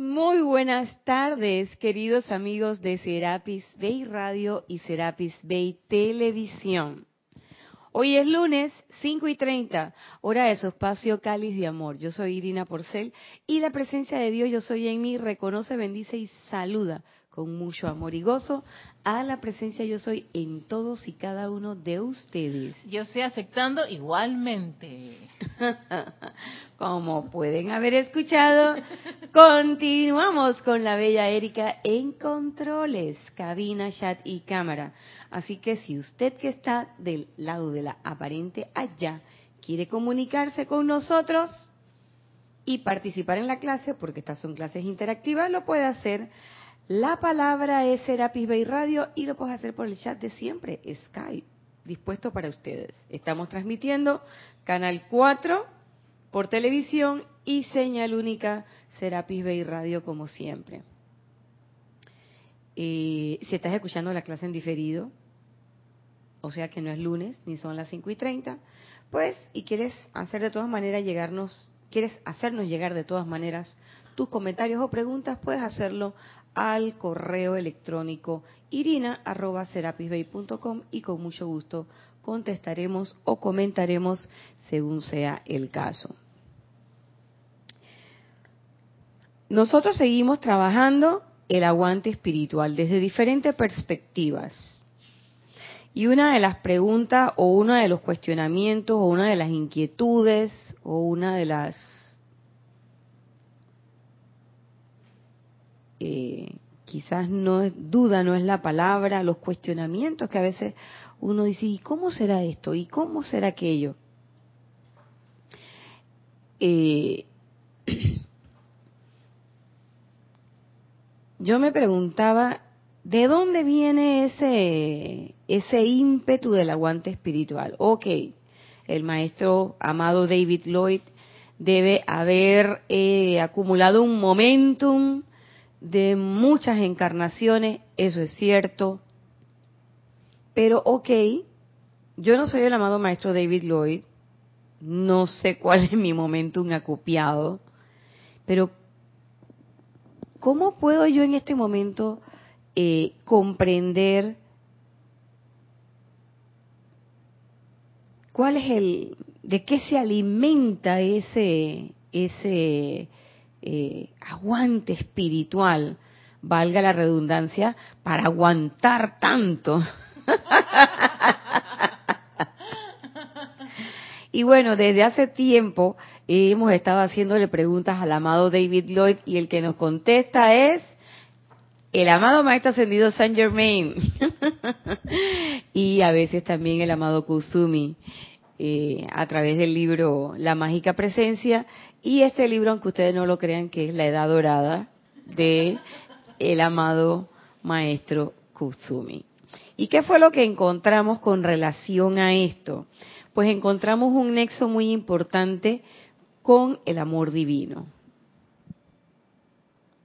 Muy buenas tardes, queridos amigos de Serapis Bay Radio y Serapis Bay Televisión. Hoy es lunes 5 y 30, hora de su espacio Cáliz de Amor. Yo soy Irina Porcel y la presencia de Dios Yo Soy en mí reconoce, bendice y saluda con mucho amor y gozo a la presencia yo soy en todos y cada uno de ustedes. Yo estoy aceptando igualmente. Como pueden haber escuchado, continuamos con la bella Erika en controles, cabina, chat y cámara. Así que si usted que está del lado de la aparente allá quiere comunicarse con nosotros y participar en la clase, porque estas son clases interactivas, lo puede hacer la palabra es Serapis Bay Radio y lo puedes hacer por el chat de siempre, Skype, dispuesto para ustedes. Estamos transmitiendo Canal 4 por televisión y señal única Serapis Bay Radio como siempre. Eh, si estás escuchando la clase en diferido, o sea que no es lunes ni son las 5 y 30, pues y quieres hacer de todas maneras llegarnos, quieres hacernos llegar de todas maneras tus comentarios o preguntas, puedes hacerlo al correo electrónico irina.serapisbay.com y con mucho gusto contestaremos o comentaremos según sea el caso. Nosotros seguimos trabajando el aguante espiritual desde diferentes perspectivas. Y una de las preguntas o uno de los cuestionamientos o una de las inquietudes o una de las eh, quizás no es duda, no es la palabra, los cuestionamientos que a veces uno dice, ¿y cómo será esto? ¿Y cómo será aquello? Eh, yo me preguntaba, ¿de dónde viene ese, ese ímpetu del aguante espiritual? Ok, el maestro amado David Lloyd debe haber eh, acumulado un momentum de muchas encarnaciones, eso es cierto. Pero ok, yo no soy el amado maestro David Lloyd, no sé cuál es mi momento un acopiado, pero ¿cómo puedo yo en este momento eh, comprender cuál es el, de qué se alimenta ese, ese eh, aguante espiritual, valga la redundancia, para aguantar tanto. y bueno, desde hace tiempo hemos estado haciéndole preguntas al amado David Lloyd y el que nos contesta es el amado Maestro Ascendido Saint Germain y a veces también el amado Kusumi. Eh, a través del libro La Mágica Presencia y este libro, aunque ustedes no lo crean, que es La Edad Dorada de el amado maestro Kusumi. ¿Y qué fue lo que encontramos con relación a esto? Pues encontramos un nexo muy importante con el amor divino.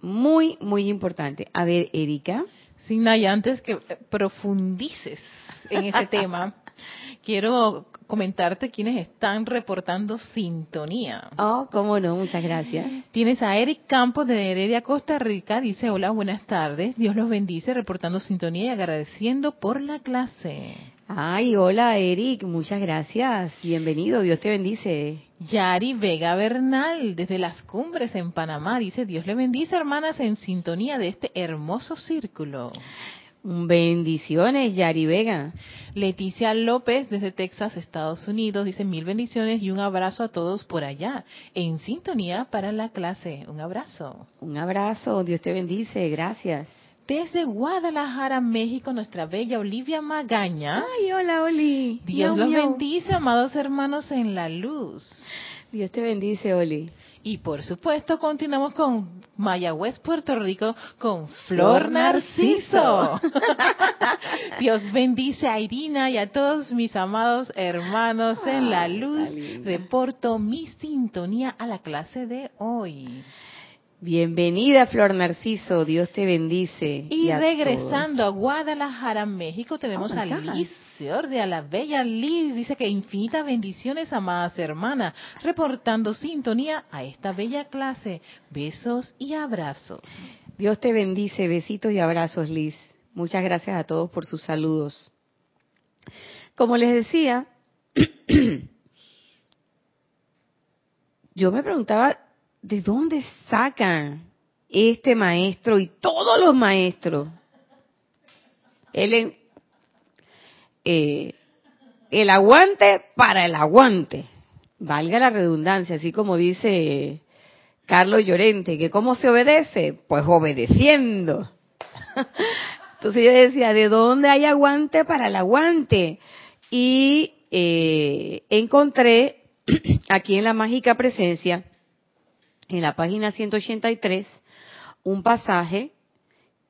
Muy, muy importante. A ver, Erika. Sin y antes que profundices en ese tema, quiero comentarte quienes están reportando sintonía. Oh, cómo no, muchas gracias. Tienes a Eric Campos de Heredia, Costa Rica, dice, hola, buenas tardes, Dios los bendice, reportando sintonía y agradeciendo por la clase. Ay, hola Eric, muchas gracias, bienvenido, Dios te bendice. Yari Vega Bernal, desde las cumbres en Panamá, dice, Dios le bendice, hermanas, en sintonía de este hermoso círculo. Bendiciones, Yari Vega. Leticia López, desde Texas, Estados Unidos, dice mil bendiciones y un abrazo a todos por allá, en sintonía para la clase. Un abrazo. Un abrazo, Dios te bendice, gracias. Desde Guadalajara, México, nuestra bella Olivia Magaña. Ay, hola, Oli. Dios los bendice, amados hermanos en la luz. Dios te bendice, Oli. Y por supuesto continuamos con Mayagüez, Puerto Rico, con Flor Narciso. Dios bendice a Irina y a todos mis amados hermanos en la luz. Reporto mi sintonía a la clase de hoy. Bienvenida, Flor Narciso. Dios te bendice. Y, regresando a Guadalajara, México, tenemos Oh, a. Liz Ciordia, la bella Liz. Dice que infinitas bendiciones, amadas hermanas, reportando sintonía a esta bella clase. Besos y abrazos. Dios te bendice. Besitos y abrazos, Liz. Muchas gracias a todos por sus saludos. Como les decía, yo me preguntaba, ¿de dónde sacan este maestro y todos los maestros? El, eh, el aguante para el aguante. Valga la redundancia, así como dice Carlos Llorente, que cómo se obedece, pues obedeciendo. Entonces yo decía, ¿de dónde hay aguante para el aguante? Y eh, encontré aquí en la mágica presencia, en la página 183, un pasaje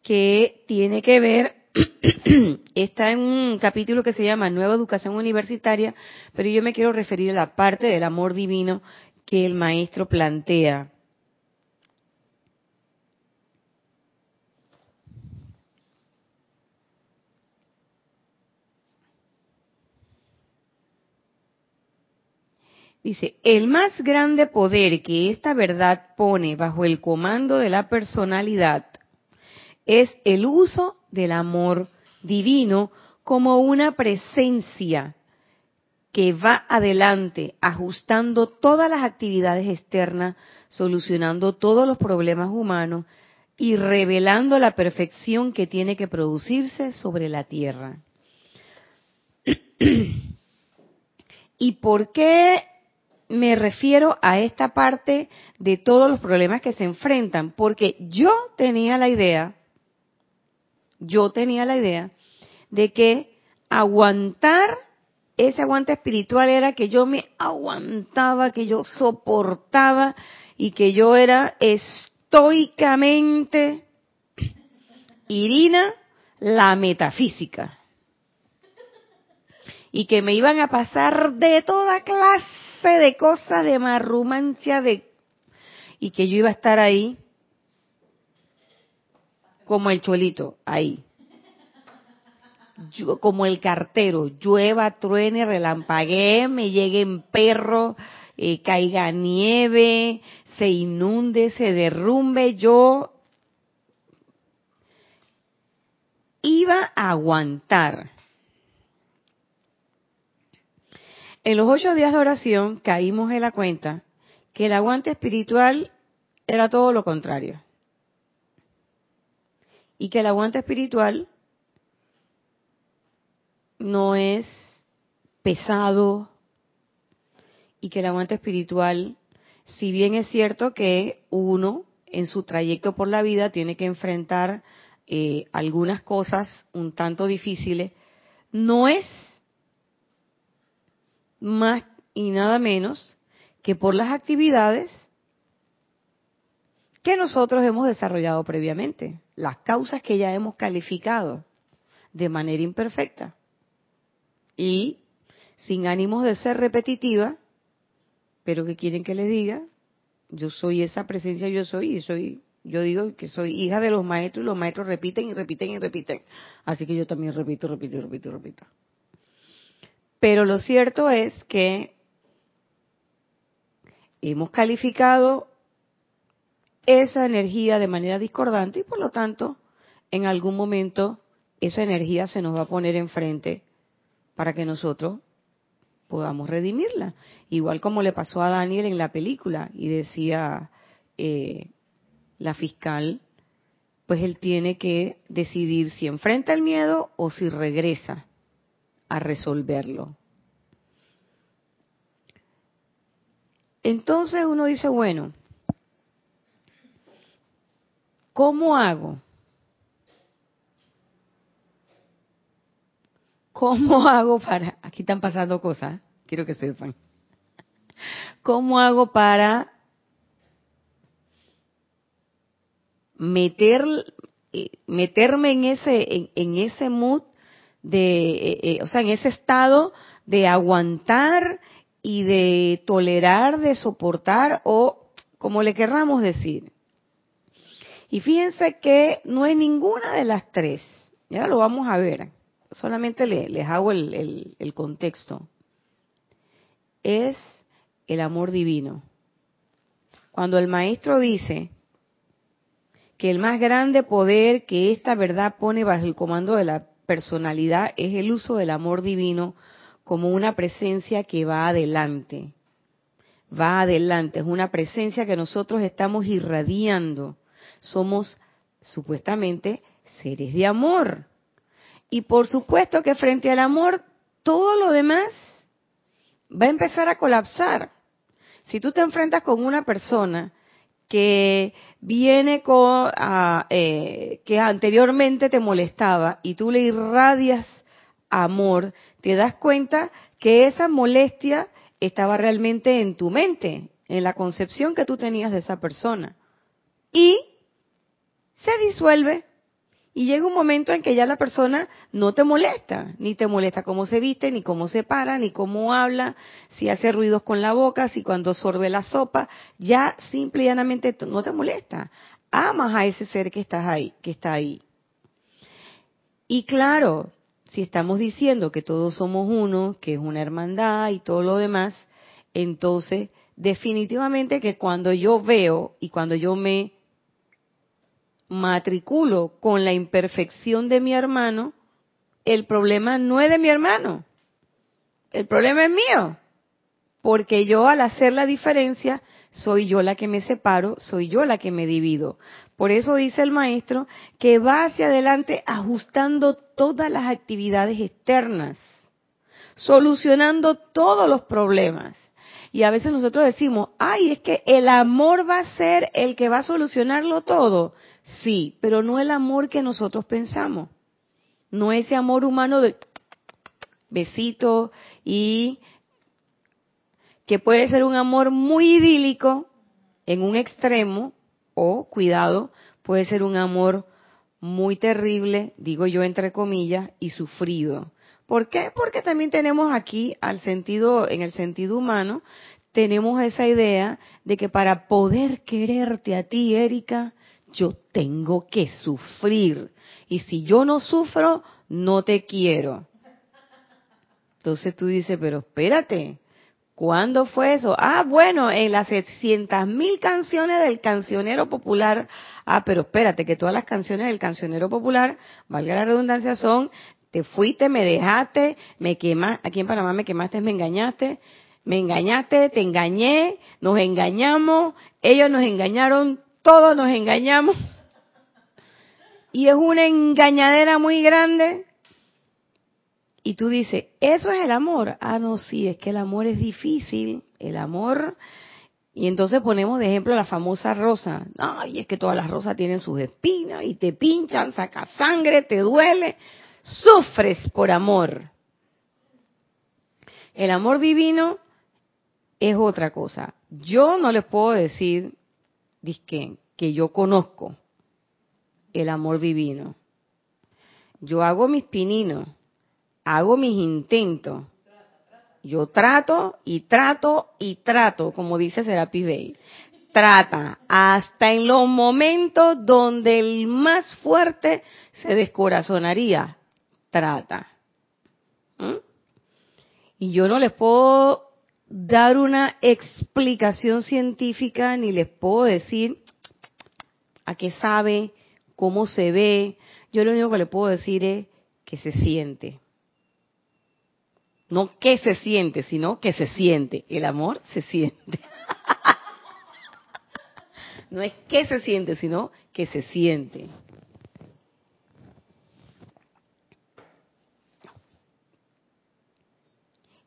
que tiene que ver, está en un capítulo que se llama Nueva Educación Universitaria, pero yo me quiero referir a la parte del amor divino que el maestro plantea. Dice, el más grande poder que esta verdad pone bajo el comando de la personalidad es el uso del amor divino como una presencia que va adelante ajustando todas las actividades externas, solucionando todos los problemas humanos y revelando la perfección que tiene que producirse sobre la tierra. ¿Y por qué me refiero a esta parte de todos los problemas que se enfrentan? Porque yo tenía la idea, yo tenía la idea de que aguantar, ese aguante espiritual era que yo me aguantaba, que yo soportaba y que yo era estoicamente Irina la metafísica. Y que me iban a pasar de toda clase de cosas, de marrumancia, de y que yo iba a estar ahí como el cholito, ahí. Yo, como el cartero, llueva, truene, relampaguee, me lleguen perros, eh, caiga nieve, se inunde, se derrumbe, yo iba a aguantar. En los ocho días de oración caímos en la cuenta que el aguante espiritual era todo lo contrario. Y que el aguante espiritual no es pesado y que el aguante espiritual, si bien es cierto que uno en su trayecto por la vida tiene que enfrentar eh, algunas cosas un tanto difíciles, no es más y nada menos que por las actividades que nosotros hemos desarrollado previamente, las causas que ya hemos calificado de manera imperfecta y sin ánimos de ser repetitiva, pero que quieren que les diga, yo soy esa presencia, yo soy, y soy, yo digo que soy hija de los maestros y los maestros repiten y repiten y repiten, así que yo también repito, repito, repito, repito. Pero lo cierto es que hemos calificado esa energía de manera discordante y por lo tanto en algún momento esa energía se nos va a poner enfrente para que nosotros podamos redimirla. Igual como le pasó a Daniel en la película y decía eh, la fiscal, pues él tiene que decidir si enfrenta el miedo o si regresa a resolverlo. Entonces uno dice, bueno, ¿cómo hago? ¿Cómo hago para... Aquí están pasando cosas, quiero que sepan. ¿Cómo hago para meter, eh, meterme en ese, en, en ese mood de, eh, eh, o sea, en ese estado de aguantar y de tolerar, de soportar o como le querramos decir. Y fíjense que no es ninguna de las tres. Ya lo vamos a ver. Solamente les hago el contexto. Es el amor divino. Cuando el maestro dice que el más grande poder que esta verdad pone bajo el comando de la personalidad es el uso del amor divino como una presencia que va adelante. Va adelante, es una presencia que nosotros estamos irradiando. Somos supuestamente seres de amor. Y por supuesto que frente al amor, todo lo demás va a empezar a colapsar. Si tú te enfrentas con una persona que viene con, eh, que anteriormente te molestaba y tú le irradias amor, te das cuenta que esa molestia estaba realmente en tu mente, en la concepción que tú tenías de esa persona. Y se disuelve y llega un momento en que ya la persona no te molesta, ni te molesta cómo se viste, ni cómo se para, ni cómo habla, si hace ruidos con la boca, si cuando sorbe la sopa, ya simple y llanamente no te molesta. Amas a ese ser que estás ahí, que está ahí. Y claro, si estamos diciendo que todos somos uno, que es una hermandad y todo lo demás, entonces definitivamente que cuando yo veo y cuando yo me matriculo con la imperfección de mi hermano, el problema no es de mi hermano, el problema es mío, porque yo al hacer la diferencia, soy yo la que me separo, soy yo la que me divido. Por eso dice el maestro que va hacia adelante ajustando todas las actividades externas, solucionando todos los problemas. Y a veces nosotros decimos, ay, es que el amor va a ser el que va a solucionarlo todo. Sí, pero no el amor que nosotros pensamos. No ese amor humano de besito y que puede ser un amor muy idílico en un extremo o, cuidado, puede ser un amor muy terrible, digo yo entre comillas, y sufrido. ¿Por qué? Porque también tenemos aquí al sentido, en el sentido humano, tenemos esa idea de que para poder quererte a ti, Erika, yo tengo que sufrir. Y si yo no sufro, no te quiero. Entonces tú dices, pero espérate, ¿cuándo fue eso? Ah, bueno, en las 600 mil canciones del cancionero popular. Ah, pero espérate, que todas las canciones del cancionero popular, valga la redundancia, son, te fuiste, me dejaste, me quemaste, aquí en Panamá me quemaste, me engañaste, me engañaste, te engañé, nos engañamos, ellos nos engañaron, todos nos engañamos. Y es una engañadera muy grande. Y tú dices, ¿eso es el amor? Ah, no, sí, es que el amor es difícil. El amor. Y entonces ponemos de ejemplo la famosa rosa. Ay, es que todas las rosas tienen sus espinas y te pinchan, saca sangre, te duele. Sufres por amor. El amor divino es otra cosa. Yo no les puedo decir disque, que yo conozco el amor divino. Yo hago mis pininos, hago mis intentos. Yo trato y trato y trato, como dice Serapis Bey. Trata hasta en los momentos donde el más fuerte se descorazonaría. Trata. ¿Mm? Y yo no les puedo dar una explicación científica ni les puedo decir a qué sabe, cómo se ve. Yo lo único que le puedo decir es que se siente. No que se siente, sino que se siente. El amor se siente. no es que se siente, sino que se siente.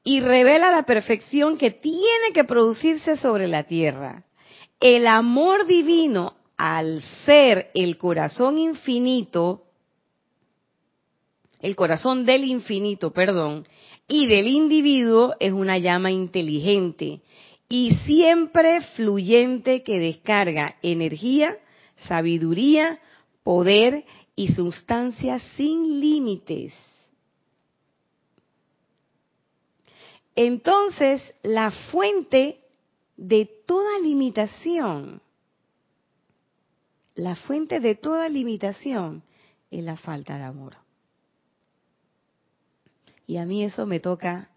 Y revela la perfección que tiene que producirse sobre la tierra. El amor divino, al ser el corazón infinito, el corazón del infinito, perdón, y del individuo es una llama inteligente y siempre fluyente que descarga energía, sabiduría, poder y sustancia sin límites. Entonces, la fuente de toda limitación, la fuente de toda limitación es la falta de amor. Y a mí eso me toca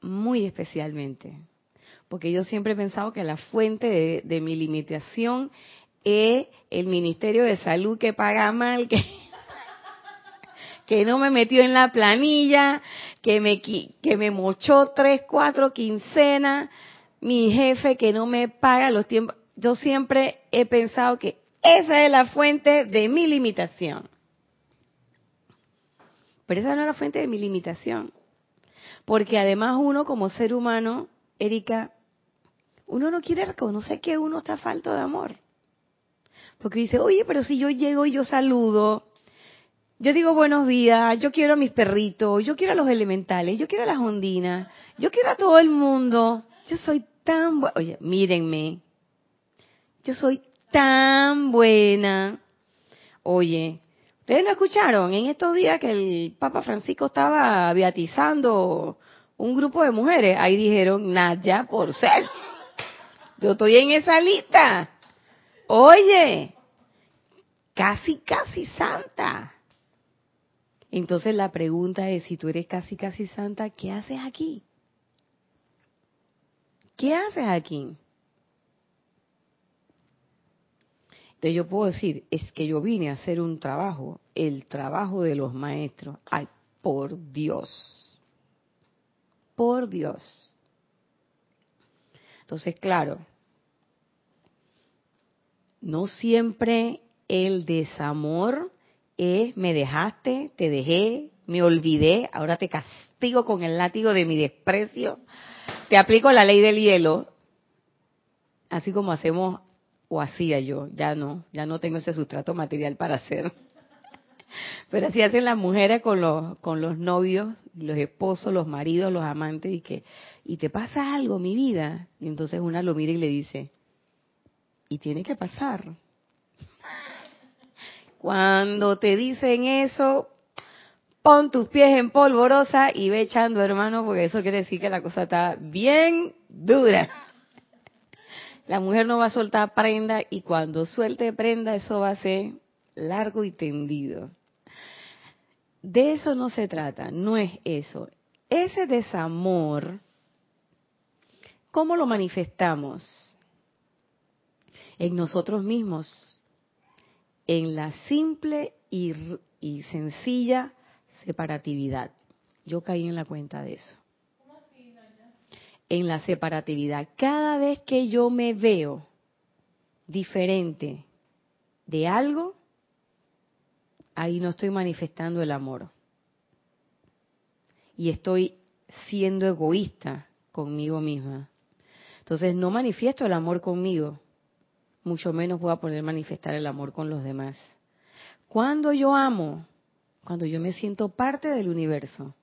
muy especialmente, porque yo siempre he pensado que la fuente de, mi limitación es el Ministerio de Salud que paga mal, que, que no me metió en la planilla, que me, que me mochó tres, cuatro quincenas, mi jefe que no me paga los tiempos. Yo siempre he pensado que esa es la fuente de mi limitación. Pero esa no es la fuente de mi limitación. Porque además uno como ser humano, Erika, uno no quiere reconocer que uno está falto de amor. Porque dice, oye, pero si yo llego y yo saludo, yo digo buenos días, yo quiero a mis perritos, yo quiero a los elementales, yo quiero a las ondinas, yo quiero a todo el mundo. Yo soy tan buena. Oye, mírenme. Yo soy tan buena. Oye, ¿ustedes no escucharon en estos días que el Papa Francisco estaba beatizando un grupo de mujeres? Ahí dijeron, Nadia por ser. Yo estoy en esa lista. Oye, casi, casi santa. Entonces la pregunta es, si tú eres casi, casi santa, ¿qué haces aquí? ¿Qué haces aquí? Entonces yo puedo decir, es que yo vine a hacer un trabajo, el trabajo de los maestros. Ay, por Dios. Por Dios. Entonces, claro, no siempre el desamor es me dejaste, te dejé, me olvidé, ahora te castigo con el látigo de mi desprecio, te aplico la ley del hielo, así como hacemos o hacía yo, ya no, ya no tengo ese sustrato material para hacer. Pero así hacen las mujeres con los, con los novios, los esposos, los maridos, los amantes, y que, y te pasa algo, mi vida. Y entonces una lo mira y le dice, y tiene que pasar. Cuando te dicen eso, pon tus pies en polvorosa y ve echando, hermano, porque eso quiere decir que la cosa está bien dura. La mujer no va a soltar prenda y cuando suelte prenda eso va a ser largo y tendido. De eso no se trata, no es eso. Ese desamor, ¿cómo lo manifestamos? En nosotros mismos, en la simple y, y sencilla separatividad. Yo caí en la cuenta de eso en la separatividad. Cada vez que yo me veo diferente de algo, ahí no estoy manifestando el amor. Y estoy siendo egoísta conmigo misma. Entonces no manifiesto el amor conmigo, mucho menos voy a poder manifestar el amor con los demás. Cuando yo amo, cuando yo me siento parte del universo,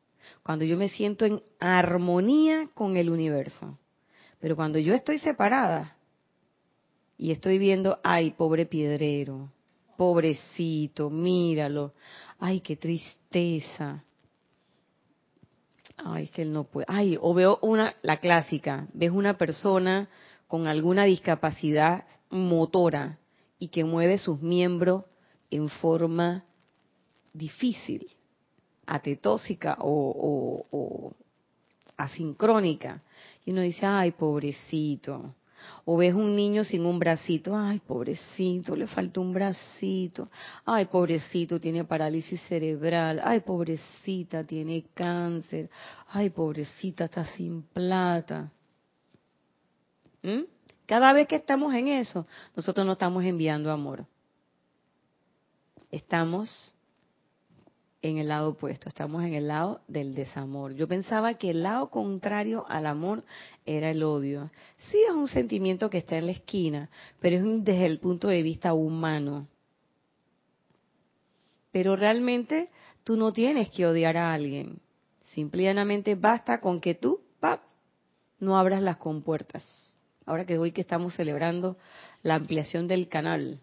cuando yo me siento en armonía con el universo. Pero cuando yo estoy separada y estoy viendo, ay, pobre piedrero, pobrecito, míralo, ay, qué tristeza. Ay, que él no puede. Ay, o veo una, la clásica, ves una persona con alguna discapacidad motora y que mueve sus miembros en forma difícil atetósica o, asincrónica. Y uno dice, ay, pobrecito. O ves un niño sin un bracito, ay, pobrecito, le falta un bracito. Ay, pobrecito, tiene parálisis cerebral. Ay, pobrecita, tiene cáncer. Ay, pobrecita, está sin plata. ¿Mm? Cada vez que estamos en eso, nosotros no estamos enviando amor. Estamos en el lado opuesto, estamos en el lado del desamor. Yo pensaba que el lado contrario al amor era el odio. Sí es un sentimiento que está en la esquina, pero es desde el punto de vista humano. Pero realmente tú no tienes que odiar a alguien. Simplemente basta con que tú, pap, no abras las compuertas. Ahora que hoy que estamos celebrando la ampliación del canal,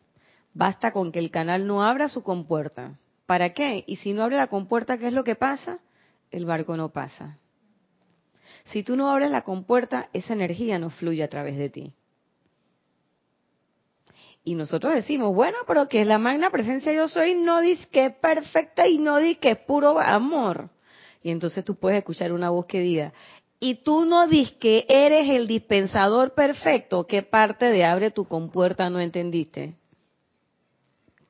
basta con que el canal no abra su compuerta ¿Para qué? Y si no abre la compuerta, ¿qué es lo que pasa? El barco no pasa. Si tú no abres la compuerta, esa energía no fluye a través de ti. Y nosotros decimos, bueno, pero que es la magna presencia yo soy, no dice que es perfecta y no dice que es puro amor. Y entonces tú puedes escuchar una voz que diga, y tú no dices que eres el dispensador perfecto, ¿qué parte de abre tu compuerta no entendiste?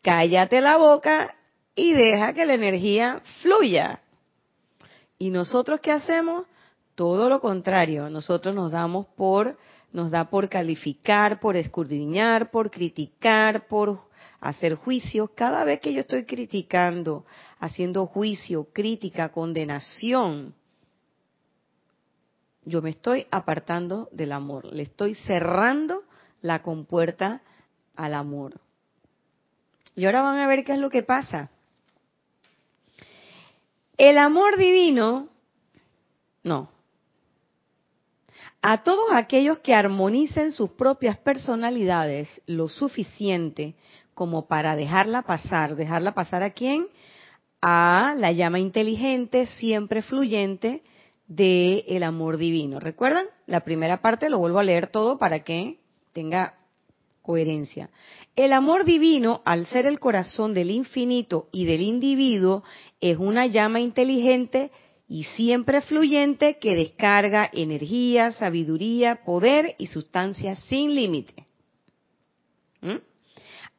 Cállate la boca y deja que la energía fluya. ¿Y nosotros qué hacemos? Todo lo contrario, nosotros nos damos por, nos da por calificar, por escudriñar, por criticar, por hacer juicios. Cada vez que yo estoy criticando, haciendo juicio, crítica, condenación, yo me estoy apartando del amor, le estoy cerrando la compuerta al amor. Y ahora van a ver qué es lo que pasa. El amor divino, no. A todos aquellos que armonicen sus propias personalidades lo suficiente como para dejarla pasar, dejarla pasar a quién? A la llama inteligente, siempre fluyente del el amor divino. ¿Recuerdan? La primera parte lo vuelvo a leer todo para que tenga coherencia. El amor divino, al ser el corazón del infinito y del individuo, es una llama inteligente y siempre fluyente que descarga energía, sabiduría, poder y sustancia sin límite.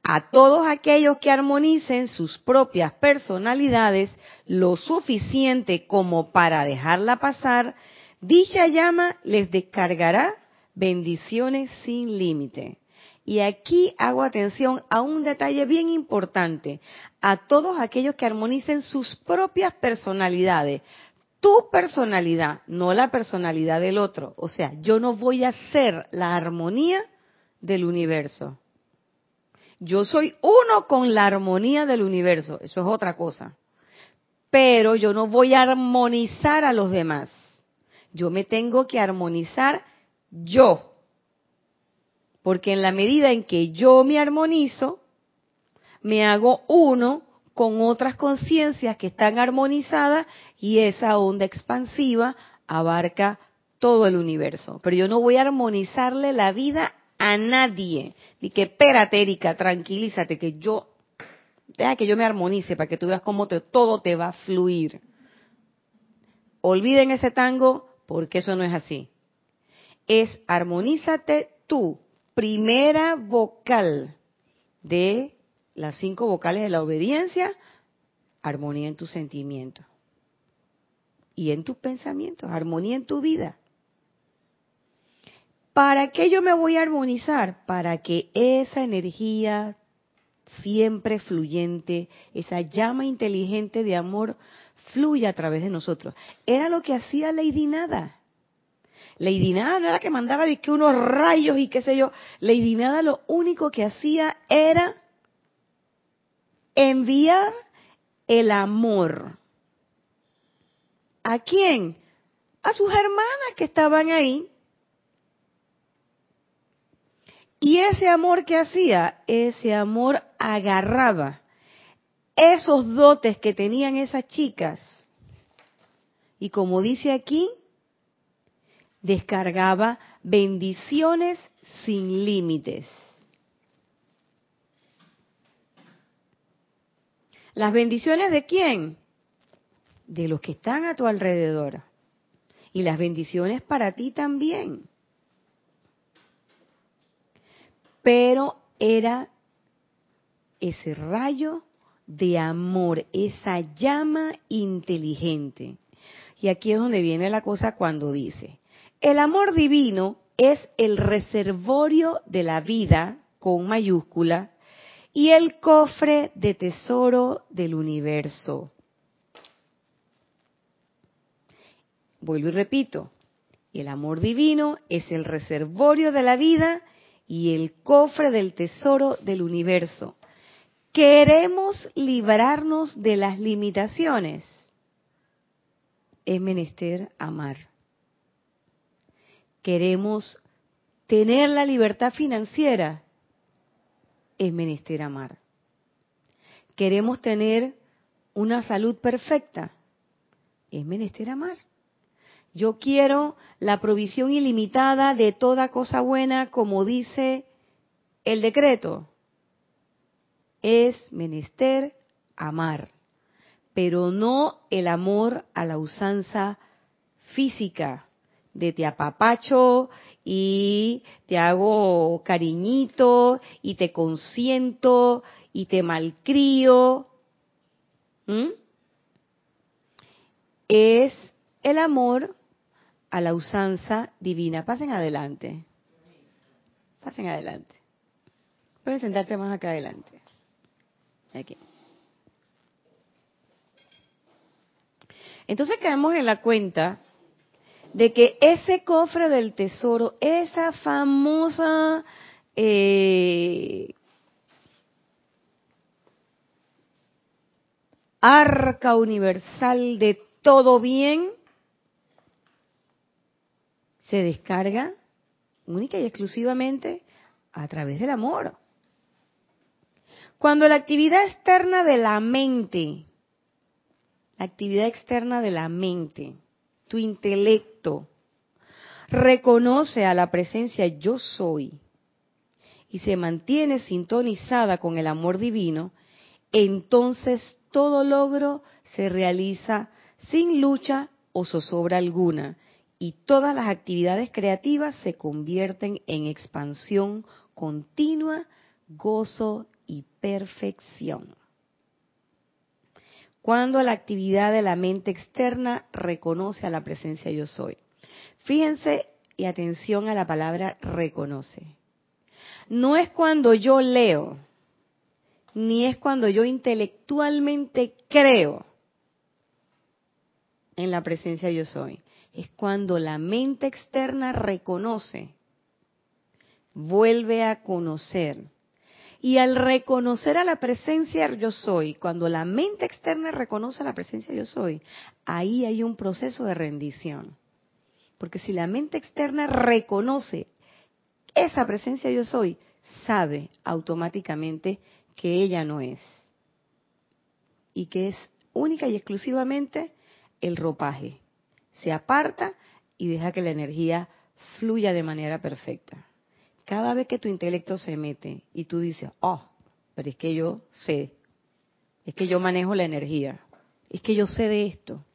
A todos aquellos que armonicen sus propias personalidades lo suficiente como para dejarla pasar, dicha llama les descargará bendiciones sin límite. Y aquí hago atención a un detalle bien importante. A todos aquellos que armonicen sus propias personalidades. Tu personalidad, no la personalidad del otro. O sea, yo no voy a ser la armonía del universo. Yo soy uno con la armonía del universo. Eso es otra cosa. Pero yo no voy a armonizar a los demás. Yo me tengo que armonizar yo porque en la medida en que yo me armonizo, me hago uno con otras conciencias que están armonizadas y esa onda expansiva abarca todo el universo. Pero yo no voy a armonizarle la vida a nadie. Y que espérate, Erika, tranquilízate, que yo, deja que yo me armonice para que tú veas cómo todo te va a fluir. Olviden ese tango porque eso no es así. Es armonízate tú primera vocal de las cinco vocales de la obediencia, armonía en tus sentimientos y en tus pensamientos, armonía en tu vida. ¿Para qué yo me voy a armonizar? Para que esa energía siempre fluyente, esa llama inteligente de amor fluya a través de nosotros. Era lo que hacía Lady Nada. Lady Nada no era que mandaba de que unos rayos y qué sé yo. Lady Nada lo único que hacía era enviar el amor. ¿A quién? A sus hermanas que estaban ahí. Y ese amor que hacía, ese amor agarraba esos dotes que tenían esas chicas. Y como dice aquí, descargaba bendiciones sin límites. ¿Las bendiciones de quién? De los que están a tu alrededor. Y las bendiciones para ti también. Pero era ese rayo de amor, esa llama inteligente. Y aquí es donde viene la cosa cuando dice, el amor divino es el reservorio de la vida con mayúscula y el cofre de tesoro del universo. Vuelvo y repito, el amor divino es el reservorio de la vida y el cofre del tesoro del universo. Queremos librarnos de las limitaciones. Es menester amar queremos tener la libertad financiera, es menester amar. Queremos tener una salud perfecta, es menester amar. Yo quiero la provisión ilimitada de toda cosa buena, como dice el decreto, es menester amar, pero no el amor a la usanza física, de te apapacho y te hago cariñito y te consiento y te malcrio. Es el amor a la usanza divina. Pasen adelante. Pasen adelante. Pueden sentarse más acá adelante. Aquí. Entonces caemos en la cuenta de que ese cofre del tesoro, esa famosa eh, arca universal de todo bien, se descarga única y exclusivamente a través del amor. Cuando la actividad externa de la mente, la actividad externa de la mente, tu intelecto reconoce a la presencia yo soy y se mantiene sintonizada con el amor divino, entonces todo logro se realiza sin lucha o zozobra alguna y todas las actividades creativas se convierten en expansión continua, gozo y perfección cuando la actividad de la mente externa reconoce a la presencia yo soy. Fíjense y atención a la palabra reconoce. No es cuando yo leo, ni es cuando yo intelectualmente creo en la presencia yo soy. Es cuando la mente externa reconoce, vuelve a conocer y al reconocer a la presencia yo soy, cuando la mente externa reconoce a la presencia yo soy, ahí hay un proceso de rendición. Porque si la mente externa reconoce esa presencia yo soy, sabe automáticamente que ella no es. Y que es única y exclusivamente el ropaje. Se aparta y deja que la energía fluya de manera perfecta cada vez que tu intelecto se mete y tú dices, oh, pero es que yo sé, es que yo manejo la energía, es que yo sé de esto,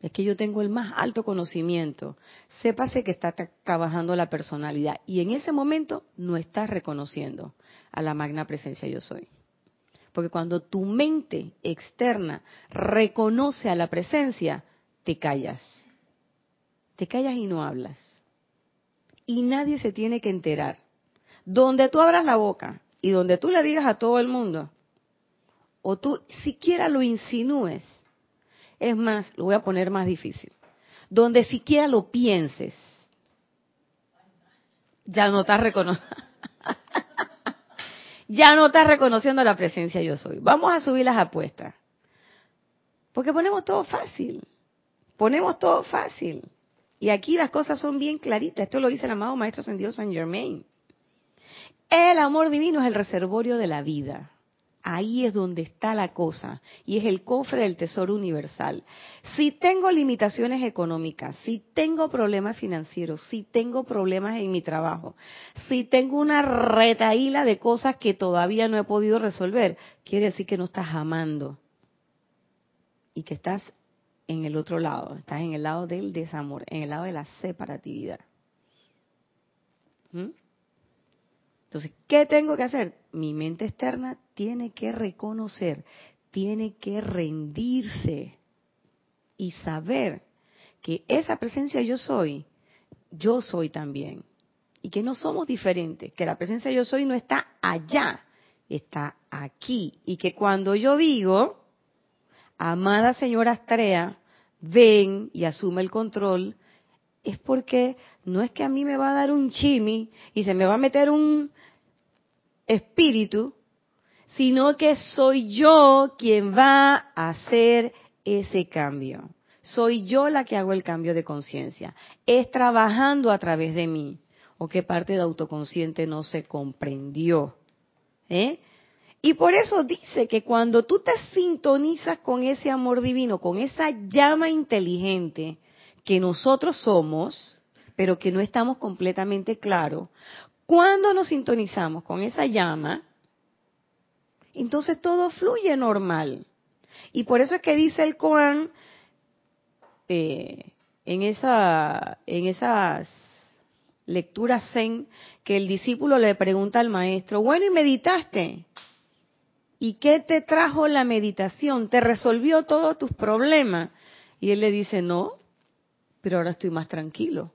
es que yo tengo el más alto conocimiento, sépase que está trabajando la personalidad y en ese momento no estás reconociendo a la magna presencia yo soy. Porque cuando tu mente externa reconoce a la presencia, te callas. Te callas y no hablas y nadie se tiene que enterar. Donde tú abras la boca y donde tú le digas a todo el mundo, o tú siquiera lo insinúes, es más, lo voy a poner más difícil, donde siquiera lo pienses, ya no estás reconociendo. ya no estás reconociendo la presencia yo soy. Vamos a subir las apuestas. Porque ponemos todo fácil. Ponemos todo fácil. Y aquí las cosas son bien claritas. Esto lo dice el amado Maestro Ascendido San Germain. El amor divino es el reservorio de la vida. Ahí es donde está la cosa y es el cofre del tesoro universal. Si tengo limitaciones económicas, si tengo problemas financieros, si tengo problemas en mi trabajo, si tengo una retaíla de cosas que todavía no he podido resolver, quiere decir que no estás amando y que estás en el otro lado, estás en el lado del desamor, en el lado de la separatividad. ¿Mm? Entonces, ¿qué tengo que hacer? Mi mente externa tiene que reconocer, tiene que rendirse y saber que esa presencia yo soy, yo soy también. Y que no somos diferentes, que la presencia yo soy no está allá, está aquí. Y que cuando yo digo, amada señora Astrea, ven y asume el control, es porque no es que a mí me va a dar un chimi y se me va a meter un espíritu, sino que soy yo quien va a hacer ese cambio. Soy yo la que hago el cambio de conciencia. Es trabajando a través de mí. ¿O qué parte de autoconsciente no se comprendió? ¿Eh? Y por eso dice que cuando tú te sintonizas con ese amor divino, con esa llama inteligente que nosotros somos, pero que no estamos completamente claros, cuando nos sintonizamos con esa llama, entonces todo fluye normal. Y por eso es que dice el Koan eh, en, esa, en esas lecturas zen que el discípulo le pregunta al maestro, bueno, ¿y meditaste? ¿Y qué te trajo la meditación? ¿Te resolvió todos tus problemas? Y él le dice, no, pero ahora estoy más tranquilo.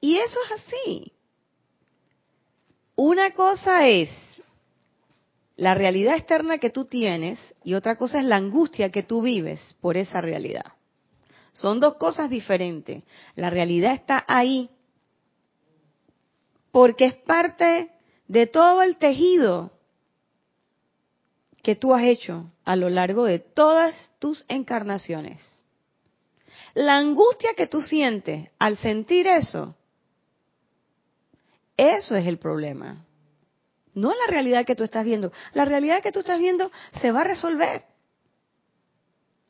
Y eso es así. Una cosa es la realidad externa que tú tienes y otra cosa es la angustia que tú vives por esa realidad. Son dos cosas diferentes. La realidad está ahí porque es parte de todo el tejido que tú has hecho a lo largo de todas tus encarnaciones. La angustia que tú sientes al sentir eso, eso es el problema. No la realidad que tú estás viendo. La realidad que tú estás viendo se va a resolver.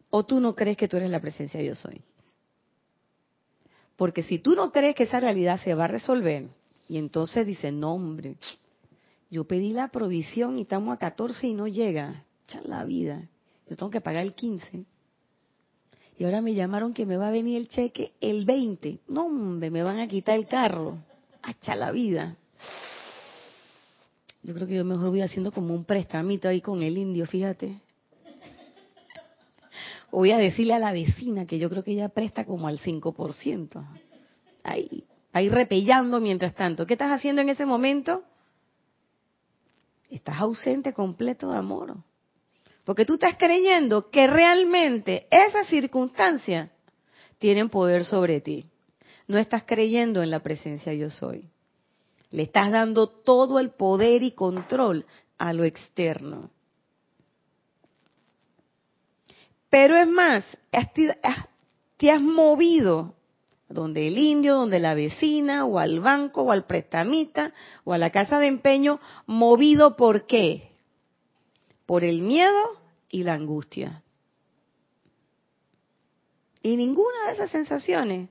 ¿O tú no crees que tú eres la presencia de yo soy? Porque si tú no crees que esa realidad se va a resolver, y entonces dice, no hombre, yo pedí la provisión y estamos a 14 y no llega, echa la vida, yo tengo que pagar el 15. Y ahora me llamaron que me va a venir el cheque el 20. No, me van a quitar el carro. Echa la vida. Yo creo que yo mejor voy haciendo como un prestamito ahí con el indio, fíjate. Voy a decirle a la vecina que yo creo que ella presta como al 5%. Ahí, ahí repellando mientras tanto. ¿Qué estás haciendo en ese momento? Estás ausente completo de amor. Porque tú estás creyendo que realmente esas circunstancias tienen poder sobre ti. No estás creyendo en la presencia yo soy. Le estás dando todo el poder y control a lo externo. Pero es más, te has movido donde el indio, donde la vecina, o al banco, o al prestamita, o a la casa de empeño, movido por qué? Por el miedo y la angustia. Y ninguna de esas sensaciones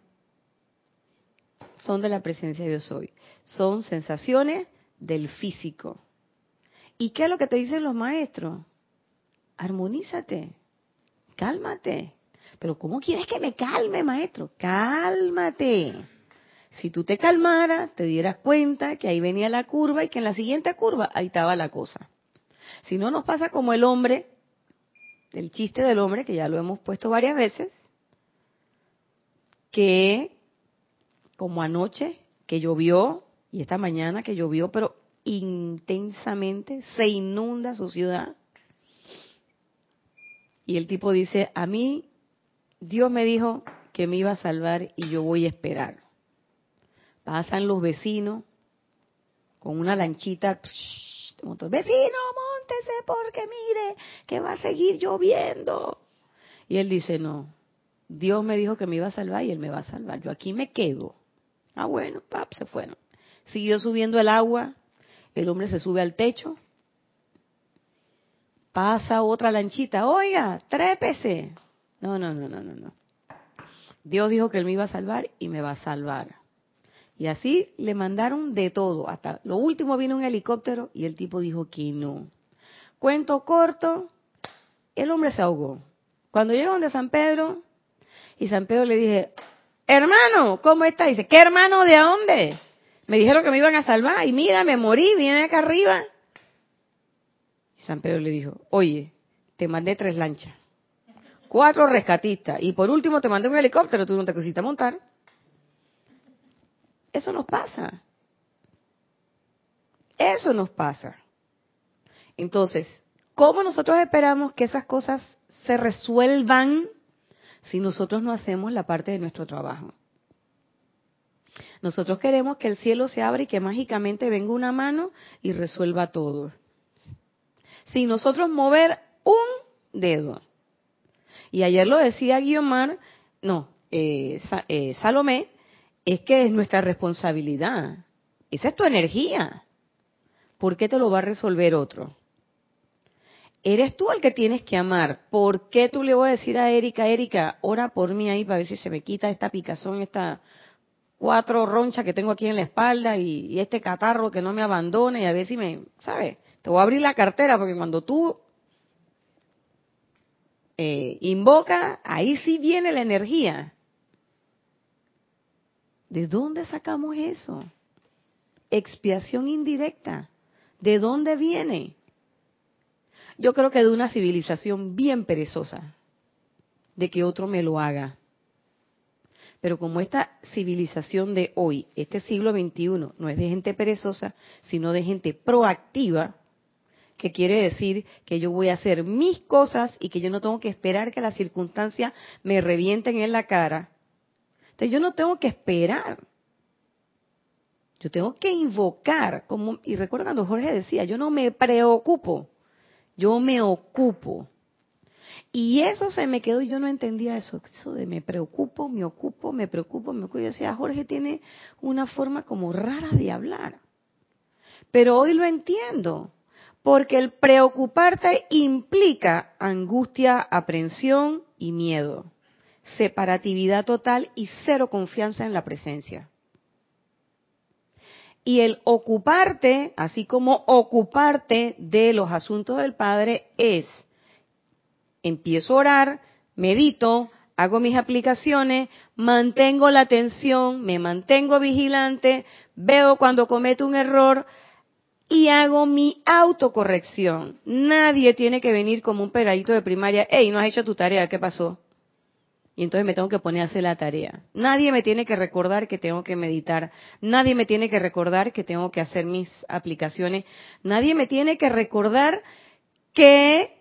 son de la presencia de Dios soy. Son sensaciones del físico. ¿Y qué es lo que te dicen los maestros? Armonízate, cálmate. Pero ¿cómo quieres que me calme, maestro? Cálmate. Si tú te calmaras, te dieras cuenta que ahí venía la curva y que en la siguiente curva ahí estaba la cosa. Si no nos pasa como el hombre, el chiste del hombre, que ya lo hemos puesto varias veces, que como anoche, que llovió, y esta mañana que llovió, pero intensamente, se inunda su ciudad, y el tipo dice, a mí Dios me dijo que me iba a salvar y yo voy a esperar. Pasan los vecinos con una lanchita, motor, vecino, montese porque mire que va a seguir lloviendo. Y él dice, no, Dios me dijo que me iba a salvar y él me va a salvar. Yo aquí me quedo. Ah, bueno, pap, se fueron. Siguió subiendo el agua, el hombre se sube al techo, Pasa otra lanchita, oiga, trépese. No, no, no, no, no, no. Dios dijo que él me iba a salvar y me va a salvar. Y así le mandaron de todo. Hasta lo último vino un helicóptero y el tipo dijo que no. Cuento corto, el hombre se ahogó. Cuando llegó donde San Pedro, y San Pedro le dije, hermano, ¿cómo está? Dice, ¿qué hermano de dónde? Me dijeron que me iban a salvar y mira, me morí, viene acá arriba. San Pedro le dijo, oye, te mandé tres lanchas, cuatro rescatistas y por último te mandé un helicóptero, tú no te quisiste montar. Eso nos pasa. Eso nos pasa. Entonces, ¿cómo nosotros esperamos que esas cosas se resuelvan si nosotros no hacemos la parte de nuestro trabajo? Nosotros queremos que el cielo se abra y que mágicamente venga una mano y resuelva todo sin nosotros mover un dedo. Y ayer lo decía Guiomar, no, eh, eh, Salomé, es que es nuestra responsabilidad. Esa es tu energía. ¿Por qué te lo va a resolver otro? Eres tú el que tienes que amar. ¿Por qué tú le voy a decir a Erika, Erika, ora por mí ahí para ver si se me quita esta picazón, esta cuatro ronchas que tengo aquí en la espalda y, este catarro que no me abandone y a ver si me, ¿sabes? Te voy a abrir la cartera porque cuando tú eh, invoca, ahí sí viene la energía. ¿De dónde sacamos eso? Expiación indirecta. ¿De dónde viene? Yo creo que de una civilización bien perezosa, de que otro me lo haga. Pero como esta civilización de hoy, este siglo XXI, no es de gente perezosa, sino de gente proactiva, que quiere decir que yo voy a hacer mis cosas y que yo no tengo que esperar que las circunstancias me revienten en la cara. Entonces yo no tengo que esperar. Yo tengo que invocar, como, y recuerdo cuando Jorge decía, yo no me preocupo, yo me ocupo. Y eso se me quedó y yo no entendía eso, eso de me preocupo, me ocupo, me preocupo, me ocupo. Yo decía, Jorge tiene una forma como rara de hablar. Pero hoy lo entiendo, porque el preocuparte implica angustia, aprensión y miedo, separatividad total y cero confianza en la presencia. Y el ocuparte, así como ocuparte de los asuntos del Padre, es empiezo a orar, medito, hago mis aplicaciones, mantengo la atención, me mantengo vigilante, veo cuando cometo un error y hago mi autocorrección. Nadie tiene que venir como un pegadito de primaria, hey, no has hecho tu tarea, ¿qué pasó? Y entonces me tengo que poner a hacer la tarea. Nadie me tiene que recordar que tengo que meditar. Nadie me tiene que recordar que tengo que hacer mis aplicaciones. Nadie me tiene que recordar que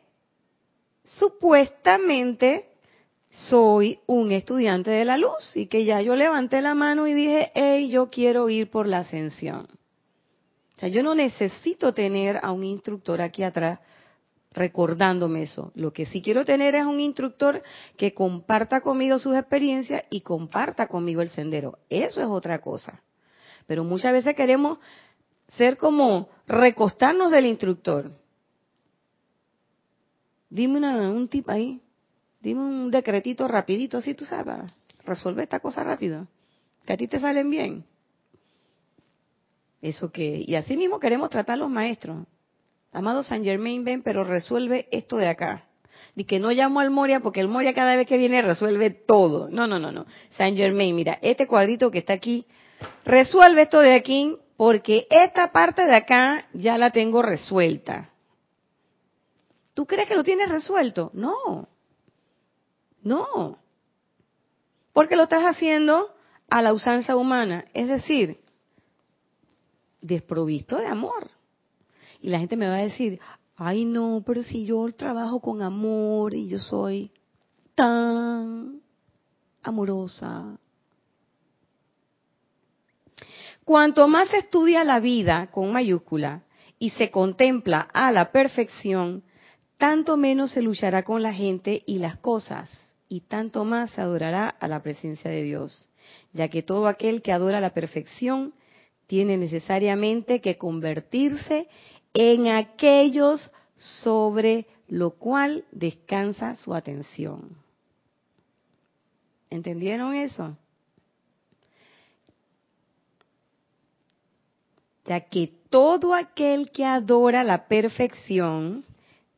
supuestamente soy un estudiante de la luz y que ya yo levanté la mano y dije, hey, yo quiero ir por la ascensión. O sea, yo no necesito tener a un instructor aquí atrás recordándome eso. Lo que sí quiero tener es un instructor que comparta conmigo sus experiencias y comparta conmigo el sendero. Eso es otra cosa. Pero muchas veces queremos ser como recostarnos del instructor. Dime un tip ahí. Dime un decretito rapidito, así tú sabes, resolver esta cosa rápido. Que a ti te salen bien. Eso que, y así mismo queremos tratar a los maestros. Amado San Germain, ven, pero resuelve esto de acá. Y que no llamo al Moria porque el Moria cada vez que viene resuelve todo. No, no, no, no. San Germain, mira, este cuadrito que está aquí, resuelve esto de aquí porque esta parte de acá ya la tengo resuelta. ¿Tú crees que lo tienes resuelto? No. No. Porque lo estás haciendo a la usanza humana, es decir, desprovisto de amor. Y la gente me va a decir, ay no, pero si yo trabajo con amor y yo soy tan amorosa. Cuanto más se estudia la vida con mayúscula y se contempla a la perfección, tanto menos se luchará con la gente y las cosas, y tanto más se adorará a la presencia de Dios, ya que todo aquel que adora la perfección tiene necesariamente que convertirse en aquellos sobre lo cual descansa su atención. ¿Entendieron eso? Ya que todo aquel que adora la perfección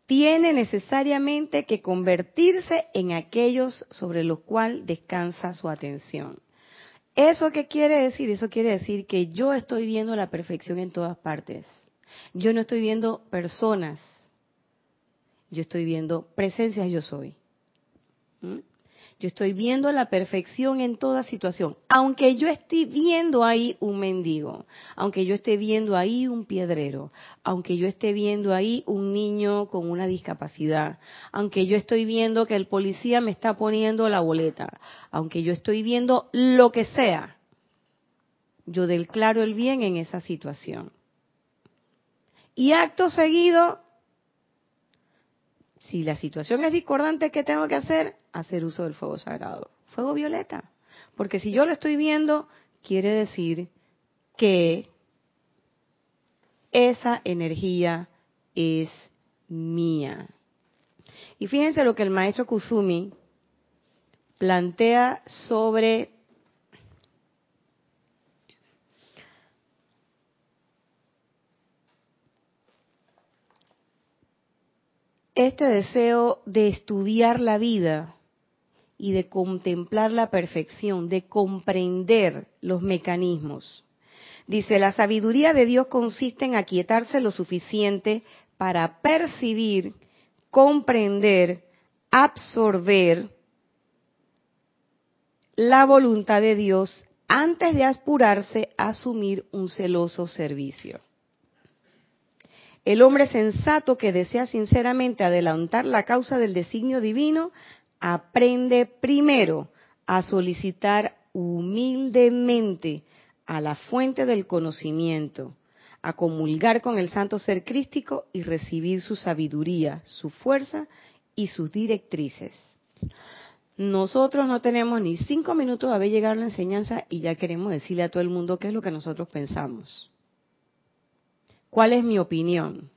tiene necesariamente que convertirse en aquellos sobre los cuales descansa su atención. ¿Eso qué quiere decir? Eso quiere decir que yo estoy viendo la perfección en todas partes. Yo no estoy viendo personas, yo estoy viendo presencias yo soy. ¿Mm? Yo estoy viendo la perfección en toda situación. Aunque yo esté viendo ahí un mendigo, aunque yo esté viendo ahí un piedrero, aunque yo esté viendo ahí un niño con una discapacidad, aunque yo estoy viendo que el policía me está poniendo la boleta, aunque yo estoy viendo lo que sea, yo declaro el bien en esa situación. Y acto seguido, si la situación es discordante, ¿qué tengo que hacer? hacer uso del fuego sagrado. Fuego violeta. Porque si yo lo estoy viendo, quiere decir que esa energía es mía. Y fíjense lo que el maestro Kusumi plantea sobre este deseo de estudiar la vida y de contemplar la perfección, de comprender los mecanismos. Dice, la sabiduría de Dios consiste en aquietarse lo suficiente para percibir, comprender, absorber la voluntad de Dios antes de apurarse a asumir un celoso servicio. El hombre sensato que desea sinceramente adelantar la causa del designio divino aprende primero a solicitar humildemente a la fuente del conocimiento, a comulgar con el santo ser crístico y recibir su sabiduría, su fuerza y sus directrices. Nosotros no tenemos ni cinco minutos de haber llegado a la enseñanza y ya queremos decirle a todo el mundo qué es lo que nosotros pensamos. ¿Cuál es mi opinión?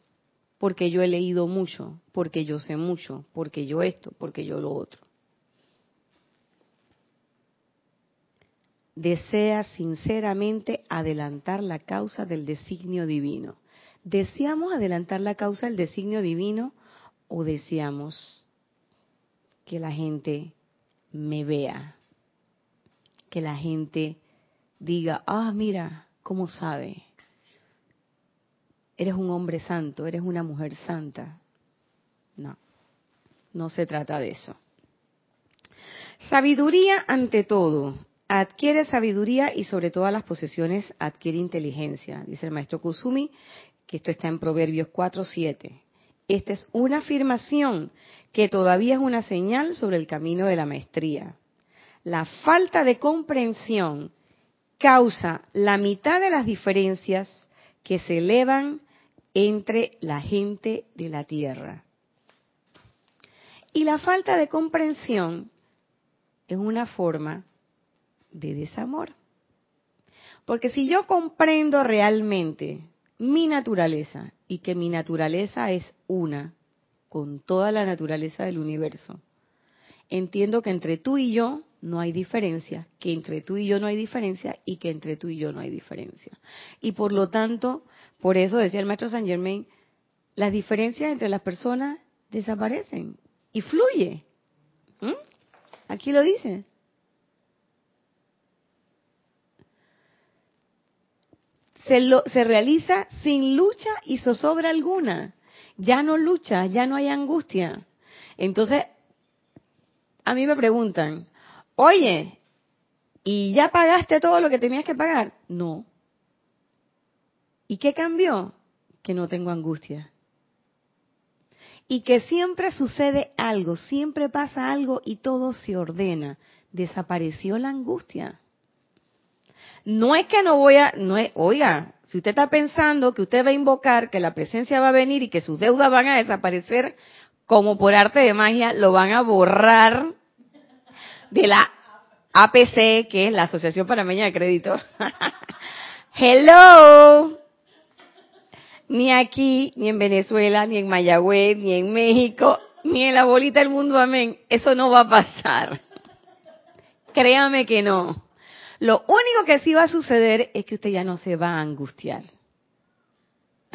Porque yo he leído mucho, porque yo sé mucho, porque yo esto, porque yo lo otro. Desea sinceramente adelantar la causa del designio divino. ¿Deseamos adelantar la causa del designio divino o deseamos que la gente me vea? Que la gente diga, ah, mira, ¿cómo sabe? Eres un hombre santo, eres una mujer santa. No, no se trata de eso. Sabiduría ante todo. Adquiere sabiduría y sobre todas las posesiones adquiere inteligencia. Dice el maestro Kusumi que esto está en Proverbios 4.7. Esta es una afirmación que todavía es una señal sobre el camino de la maestría. La falta de comprensión causa la mitad de las diferencias que se elevan entre la gente de la tierra. Y la falta de comprensión es una forma de desamor. Porque si yo comprendo realmente mi naturaleza y que mi naturaleza es una con toda la naturaleza del universo, entiendo que entre tú y yo no hay diferencia, que entre tú y yo no hay diferencia y que entre tú y yo no hay diferencia. Y por lo tanto, por eso decía el maestro Saint Germain, las diferencias entre las personas desaparecen y fluye. ¿Mm? Aquí lo dice. Se, lo, se realiza sin lucha y zozobra alguna. Ya no lucha, ya no hay angustia. Entonces, a mí me preguntan, oye, ¿y ya pagaste todo lo que tenías que pagar? No. ¿Y qué cambió? Que no tengo angustia. Y que siempre sucede algo, siempre pasa algo y todo se ordena. Desapareció la angustia. No es que no voy a, no es, oiga, si usted está pensando que usted va a invocar, que la presencia va a venir y que sus deudas van a desaparecer, como por arte de magia, lo van a borrar de la APC, que es la Asociación Panameña de Crédito. Hello. Ni aquí, ni en Venezuela, ni en Mayagüez, ni en México, ni en la bolita del mundo, amén. Eso no va a pasar. Créame que no. Lo único que sí va a suceder es que usted ya no se va a angustiar.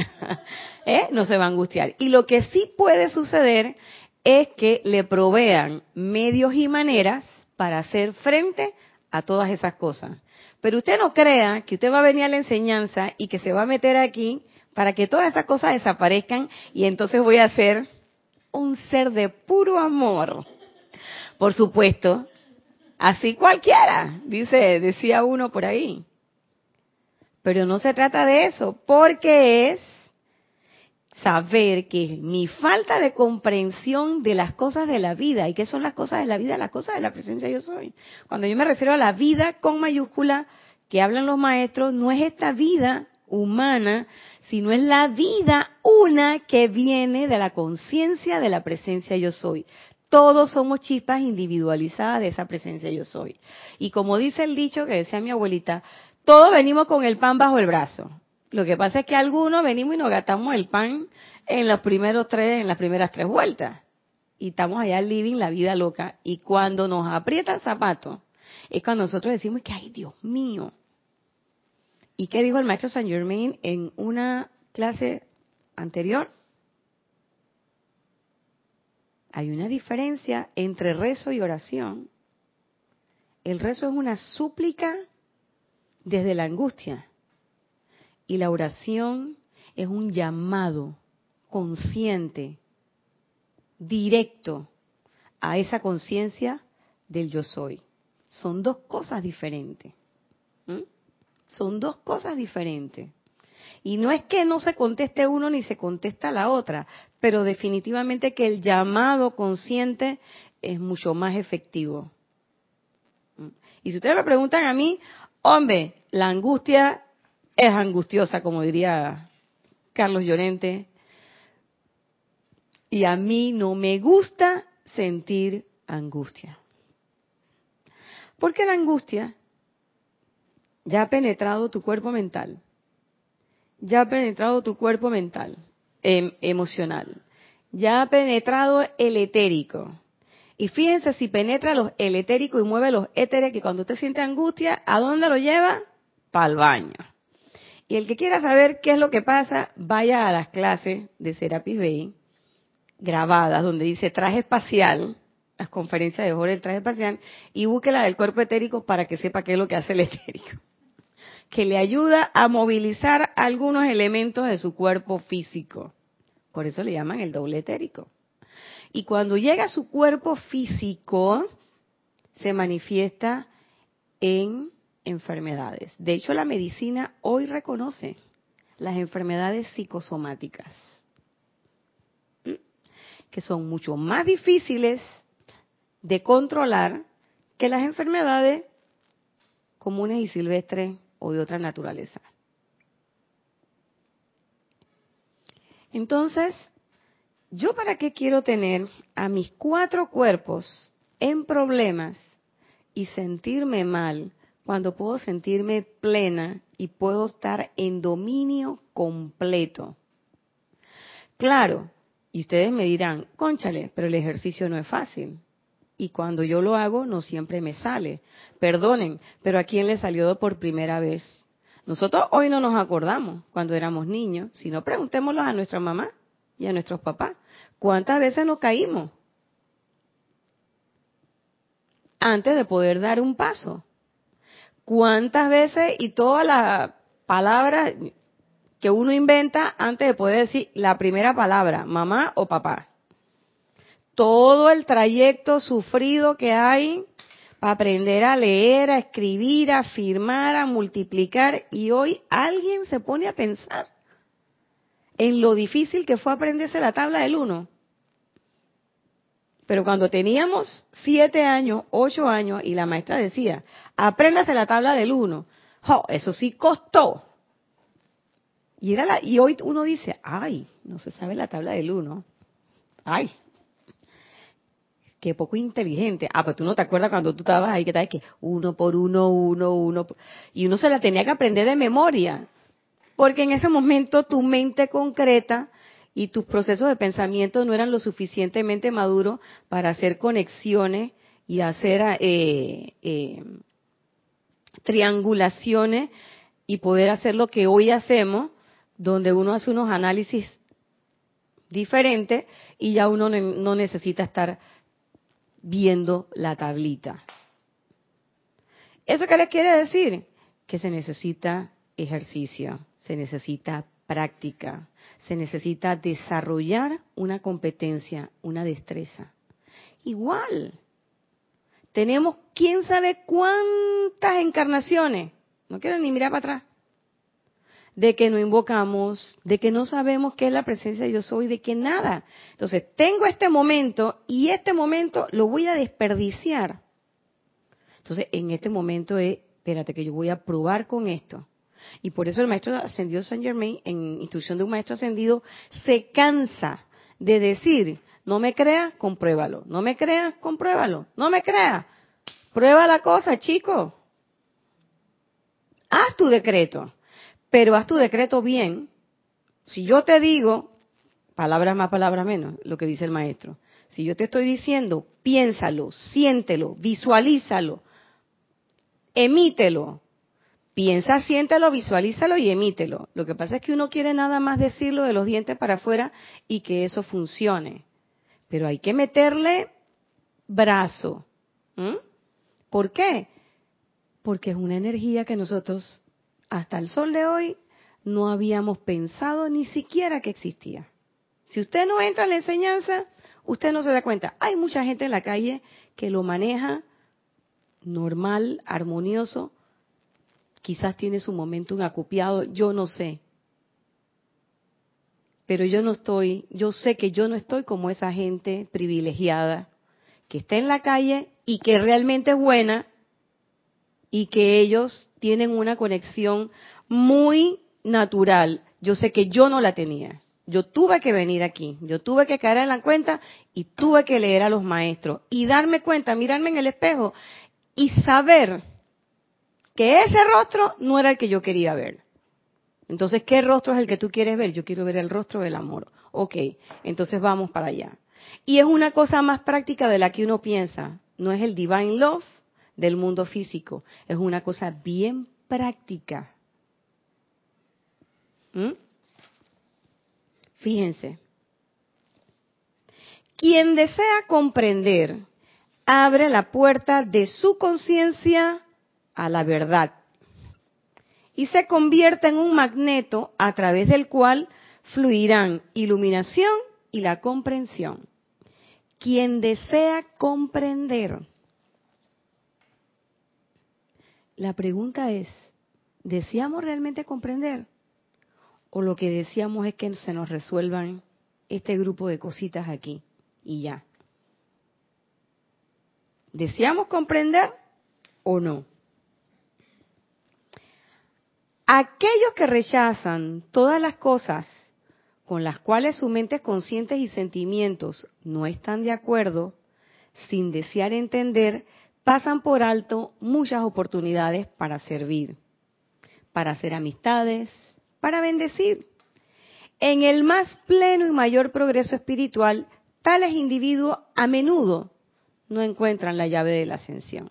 ¿Eh? No se va a angustiar. Y lo que sí puede suceder es que le provean medios y maneras para hacer frente a todas esas cosas. Pero usted no crea que usted va a venir a la enseñanza y que se va a meter aquí para que todas esas cosas desaparezcan y entonces voy a ser un ser de puro amor. Por supuesto, así cualquiera, dice, decía uno por ahí. Pero no se trata de eso, porque es saber que mi falta de comprensión de las cosas de la vida, ¿y qué son las cosas de la vida? Las cosas de la presencia yo soy. Cuando yo me refiero a la vida con mayúscula que hablan los maestros, no es esta vida humana, sino es la vida una que viene de la conciencia de la presencia yo soy. Todos somos chispas individualizadas de esa presencia yo soy. Y como dice el dicho que decía mi abuelita, todos venimos con el pan bajo el brazo. Lo que pasa es que algunos venimos y nos gastamos el pan en los primeros tres, en las primeras tres vueltas. Y estamos allá living la vida loca. Y cuando nos aprieta el zapato, es cuando nosotros decimos que, ay, Dios mío. ¿Y qué dijo el maestro Saint Germain en una clase anterior? hay una diferencia entre rezo y oración. El rezo es una súplica desde la angustia y la oración es un llamado consciente, directo a esa conciencia del yo soy. Son dos cosas diferentes. Son dos cosas diferentes. Y no es que no se conteste uno ni se contesta la otra, pero definitivamente que el llamado consciente es mucho más efectivo. Y si ustedes me preguntan a mí, hombre, la angustia es angustiosa, como diría Carlos Llorente, y a mí no me gusta sentir angustia. Porque la angustia ya ha penetrado tu cuerpo mental, ya ha penetrado tu cuerpo mental, em, emocional, ya ha penetrado el etérico. Y fíjense si penetra los, el etérico y mueve los éteres, que cuando usted siente angustia, ¿a dónde lo lleva? Para el baño. Y el que quiera saber qué es lo que pasa, vaya a las clases de Serapis Bay, grabadas, donde dice traje espacial, las conferencias de Jorge el traje espacial, y busque la del cuerpo etérico para que sepa qué es lo que hace el etérico que le ayuda a movilizar algunos elementos de su cuerpo físico. Por eso le llaman el doble etérico. Y cuando llega a su cuerpo físico, se manifiesta en enfermedades. De hecho, la medicina hoy reconoce las enfermedades psicosomáticas, que son mucho más difíciles de controlar que las enfermedades comunes y silvestres o de otra naturaleza. Entonces, ¿yo para qué quiero tener a mis cuatro cuerpos en problemas y sentirme mal cuando puedo sentirme plena y puedo estar en dominio completo? Claro, y ustedes me dirán, conchale, pero el ejercicio no es fácil. Y cuando yo lo hago, no siempre me sale. Perdonen, pero ¿a quién le salió por primera vez? Nosotros hoy no nos acordamos cuando éramos niños, sino preguntémoslo a nuestra mamá y a nuestros papás. ¿Cuántas veces nos caímos? Antes de poder dar un paso. ¿Cuántas veces y todas las palabras que uno inventa antes de poder decir la primera palabra, mamá o papá? Todo el trayecto sufrido que hay para aprender a leer, a escribir, a firmar, a multiplicar. Y hoy alguien se pone a pensar en lo difícil que fue aprenderse la tabla del uno. Pero cuando teníamos siete años, ocho años, y la maestra decía, apréndase la tabla del uno, eso sí costó. Y, era la, y hoy uno dice, ay, no se sabe la tabla del uno. Ay, Qué poco inteligente. Ah, pues tú no te acuerdas cuando tú estabas ahí, que tal que uno por uno, uno, uno. Y uno se la tenía que aprender de memoria. Porque en ese momento tu mente concreta y tus procesos de pensamiento no eran lo suficientemente maduros para hacer conexiones y hacer eh, eh, triangulaciones y poder hacer lo que hoy hacemos, donde uno hace unos análisis diferentes y ya uno no necesita estar viendo la tablita. ¿Eso qué les quiere decir? Que se necesita ejercicio, se necesita práctica, se necesita desarrollar una competencia, una destreza. Igual, tenemos quién sabe cuántas encarnaciones, no quiero ni mirar para atrás, de que no invocamos, de que no sabemos qué es la presencia de yo soy, de que nada. Entonces, tengo este momento y este momento lo voy a desperdiciar. Entonces, en este momento es, espérate que yo voy a probar con esto. Y por eso el maestro ascendido Saint Germain, en instrucción de un maestro ascendido, se cansa de decir, no me creas, compruébalo. No me creas, compruébalo. No me creas. Prueba la cosa, chico. Haz tu decreto pero haz tu decreto bien. Si yo te digo, palabras más, palabras menos, lo que dice el maestro. Si yo te estoy diciendo, piénsalo, siéntelo, visualízalo, emítelo. Piensa, siéntelo, visualízalo y emítelo. Lo que pasa es que uno quiere nada más decirlo de los dientes para afuera y que eso funcione. pero hay que meterle brazo. ¿Por qué? Porque es una energía que nosotros hasta el sol de hoy no habíamos pensado ni siquiera que existía. Si usted no entra en la enseñanza, usted no se da cuenta. Hay mucha gente en la calle que lo maneja normal, armonioso, quizás tiene su momento un acopiado, yo no sé. Pero yo no estoy, yo sé que yo no estoy como esa gente privilegiada que está en la calle y que realmente es buena y que ellos tienen una conexión muy natural. Yo sé que yo no la tenía. Yo tuve que venir aquí, yo tuve que caer en la cuenta y tuve que leer a los maestros y darme cuenta, mirarme en el espejo y saber que ese rostro no era el que yo quería ver. Entonces, ¿qué rostro es el que tú quieres ver? Yo quiero ver el rostro del amor. Ok, entonces vamos para allá. Y es una cosa más práctica de la que uno piensa. No es el divine love del mundo físico, es una cosa bien práctica. ¿Mm? Fíjense, quien desea comprender abre la puerta de su conciencia a la verdad y se convierte en un magneto a través del cual fluirán iluminación y la comprensión. Quien desea comprender. La pregunta es, ¿deseamos realmente comprender? o lo que decíamos es que se nos resuelvan este grupo de cositas aquí y ya. ¿Deseamos comprender o no? Aquellos que rechazan todas las cosas con las cuales sus mentes conscientes y sentimientos no están de acuerdo, sin desear entender, pasan por alto muchas oportunidades para servir, para hacer amistades, para bendecir. En el más pleno y mayor progreso espiritual, tales individuos a menudo no encuentran la llave de la ascensión.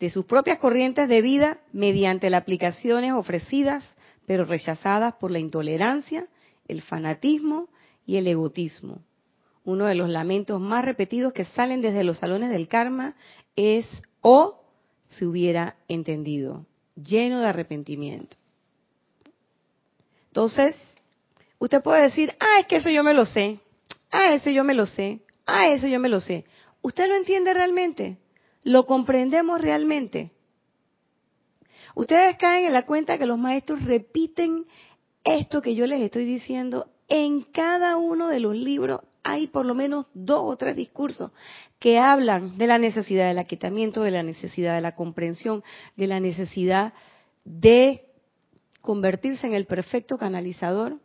De sus propias corrientes de vida, mediante las aplicaciones ofrecidas, pero rechazadas por la intolerancia, el fanatismo y el egotismo. Uno de los lamentos más repetidos que salen desde los salones del karma es o se hubiera entendido, lleno de arrepentimiento. Entonces, usted puede decir, ah, es que eso yo me lo sé, ah, eso yo me lo sé, ah, eso yo me lo sé. ¿Usted lo entiende realmente? ¿Lo comprendemos realmente? Ustedes caen en la cuenta que los maestros repiten esto que yo les estoy diciendo en cada uno de los libros. Hay por lo menos dos o tres discursos que hablan de la necesidad del aquitamiento, de la necesidad de la comprensión, de la necesidad de convertirse en el perfecto canalizador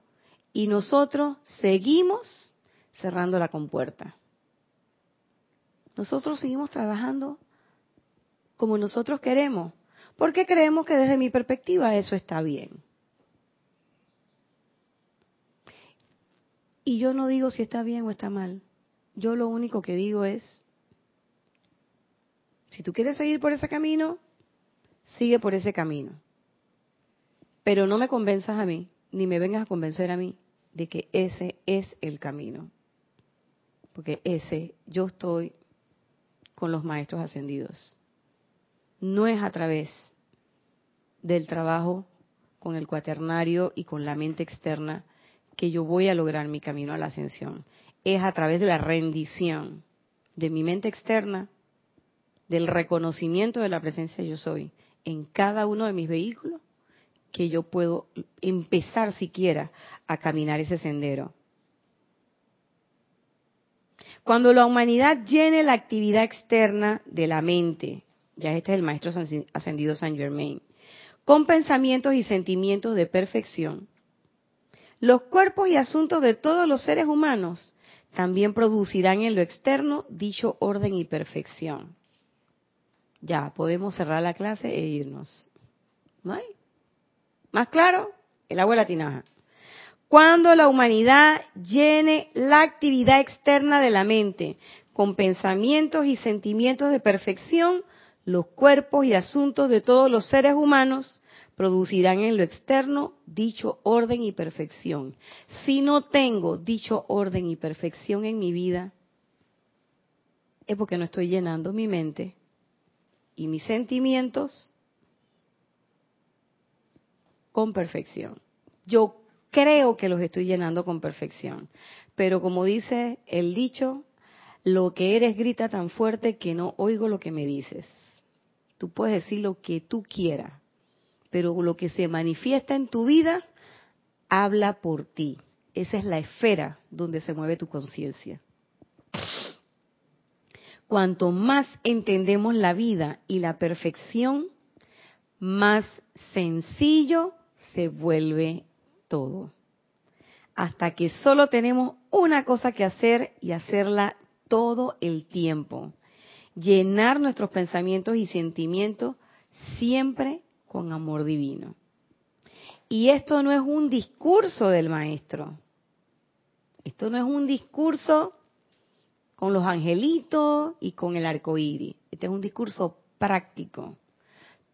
y nosotros seguimos cerrando la compuerta. Nosotros seguimos trabajando como nosotros queremos, porque creemos que desde mi perspectiva eso está bien. Y yo no digo si está bien o está mal. Yo lo único que digo es, si tú quieres seguir por ese camino, sigue por ese camino. Pero no me convenzas a mí, ni me vengas a convencer a mí de que ese es el camino. Porque ese, yo estoy con los maestros ascendidos. No es a través del trabajo con el cuaternario y con la mente externa que yo voy a lograr mi camino a la ascensión. Es a través de la rendición de mi mente externa, del reconocimiento de la presencia yo soy en cada uno de mis vehículos que yo puedo empezar siquiera a caminar ese sendero. Cuando la humanidad llene la actividad externa de la mente, ya este es el maestro ascendido San Germain, con pensamientos y sentimientos de perfección, los cuerpos y asuntos de todos los seres humanos también producirán en lo externo dicho orden y perfección. Ya, podemos cerrar la clase e irnos. ¿No hay? ¿Más claro? El agua de la tinaja. Cuando la humanidad llene la actividad externa de la mente con pensamientos y sentimientos de perfección, los cuerpos y asuntos de todos los seres humanos producirán en lo externo dicho orden y perfección. Si no tengo dicho orden y perfección en mi vida, es porque no estoy llenando mi mente y mis sentimientos con perfección. Yo creo que los estoy llenando con perfección, pero como dice el dicho, lo que eres grita tan fuerte que no oigo lo que me dices. Tú puedes decir lo que tú quieras, pero lo que se manifiesta en tu vida habla por ti. Esa es la esfera donde se mueve tu conciencia. Cuanto más entendemos la vida y la perfección, más sencillo se vuelve todo. Hasta que solo tenemos una cosa que hacer y hacerla todo el tiempo. Llenar nuestros pensamientos y sentimientos siempre con amor divino. Y esto no es un discurso del maestro. Esto no es un discurso con los angelitos y con el arco iris. Este es un discurso práctico.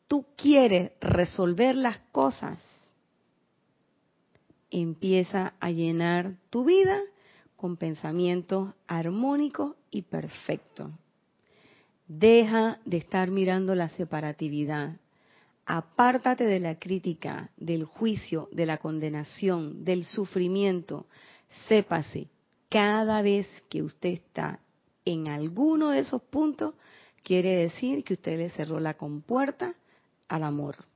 Tú quieres resolver las cosas. Empieza a llenar tu vida con pensamientos armónicos y perfectos. Deja de estar mirando la separatividad. Apártate de la crítica, del juicio, de la condenación, del sufrimiento. Sépase, cada vez que usted está en alguno de esos puntos, quiere decir que usted le cerró la compuerta al amor.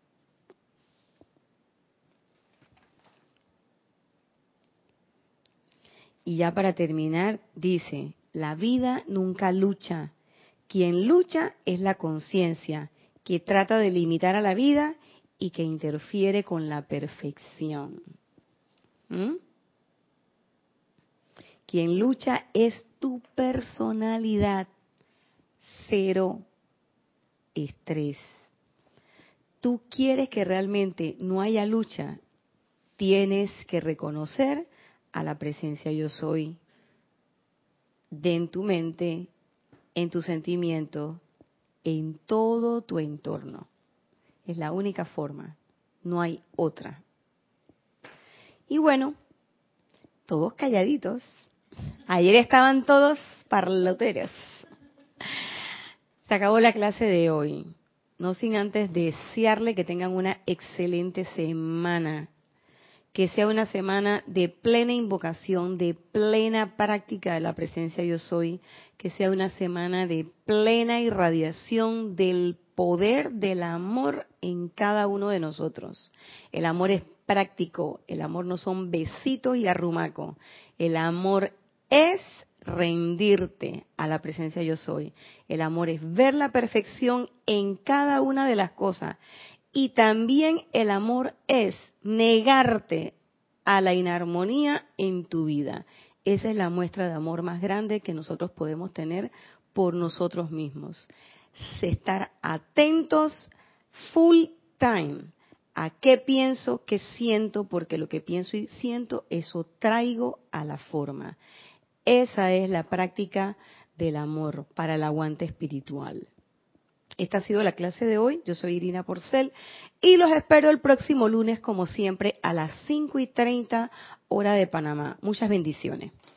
Y ya para terminar, dice, la vida nunca lucha. Quien lucha es la conciencia, que trata de limitar a la vida y que interfiere con la perfección. ¿Mm? Quien lucha es tu personalidad. Cero estrés. Tú quieres que realmente no haya lucha. Tienes que reconocer a la presencia yo soy de en tu mente, en tu sentimiento, en todo tu entorno. Es la única forma, no hay otra. Y bueno, todos calladitos, Ayer estaban todos parloteros. Se acabó la clase de hoy. No sin antes desearle que tengan una excelente semana. Que sea una semana de plena invocación, de plena práctica de la presencia yo soy. Que sea una semana de plena irradiación del poder del amor en cada uno de nosotros. El amor es práctico, el amor no son besitos y arrumaco. El amor es rendirte a la presencia yo soy. El amor es ver la perfección en cada una de las cosas. Y también el amor es negarte a la inarmonía en tu vida. Esa es la muestra de amor más grande que nosotros podemos tener por nosotros mismos. Estar atentos full time a qué pienso, qué siento, porque lo que pienso y siento, eso traigo a la forma. Esa es la práctica del amor para el aguante espiritual. Esta ha sido la clase de hoy. Yo soy Irina Porcel y los espero el próximo lunes, como siempre, a las 5 y 30 hora de Panamá. Muchas bendiciones.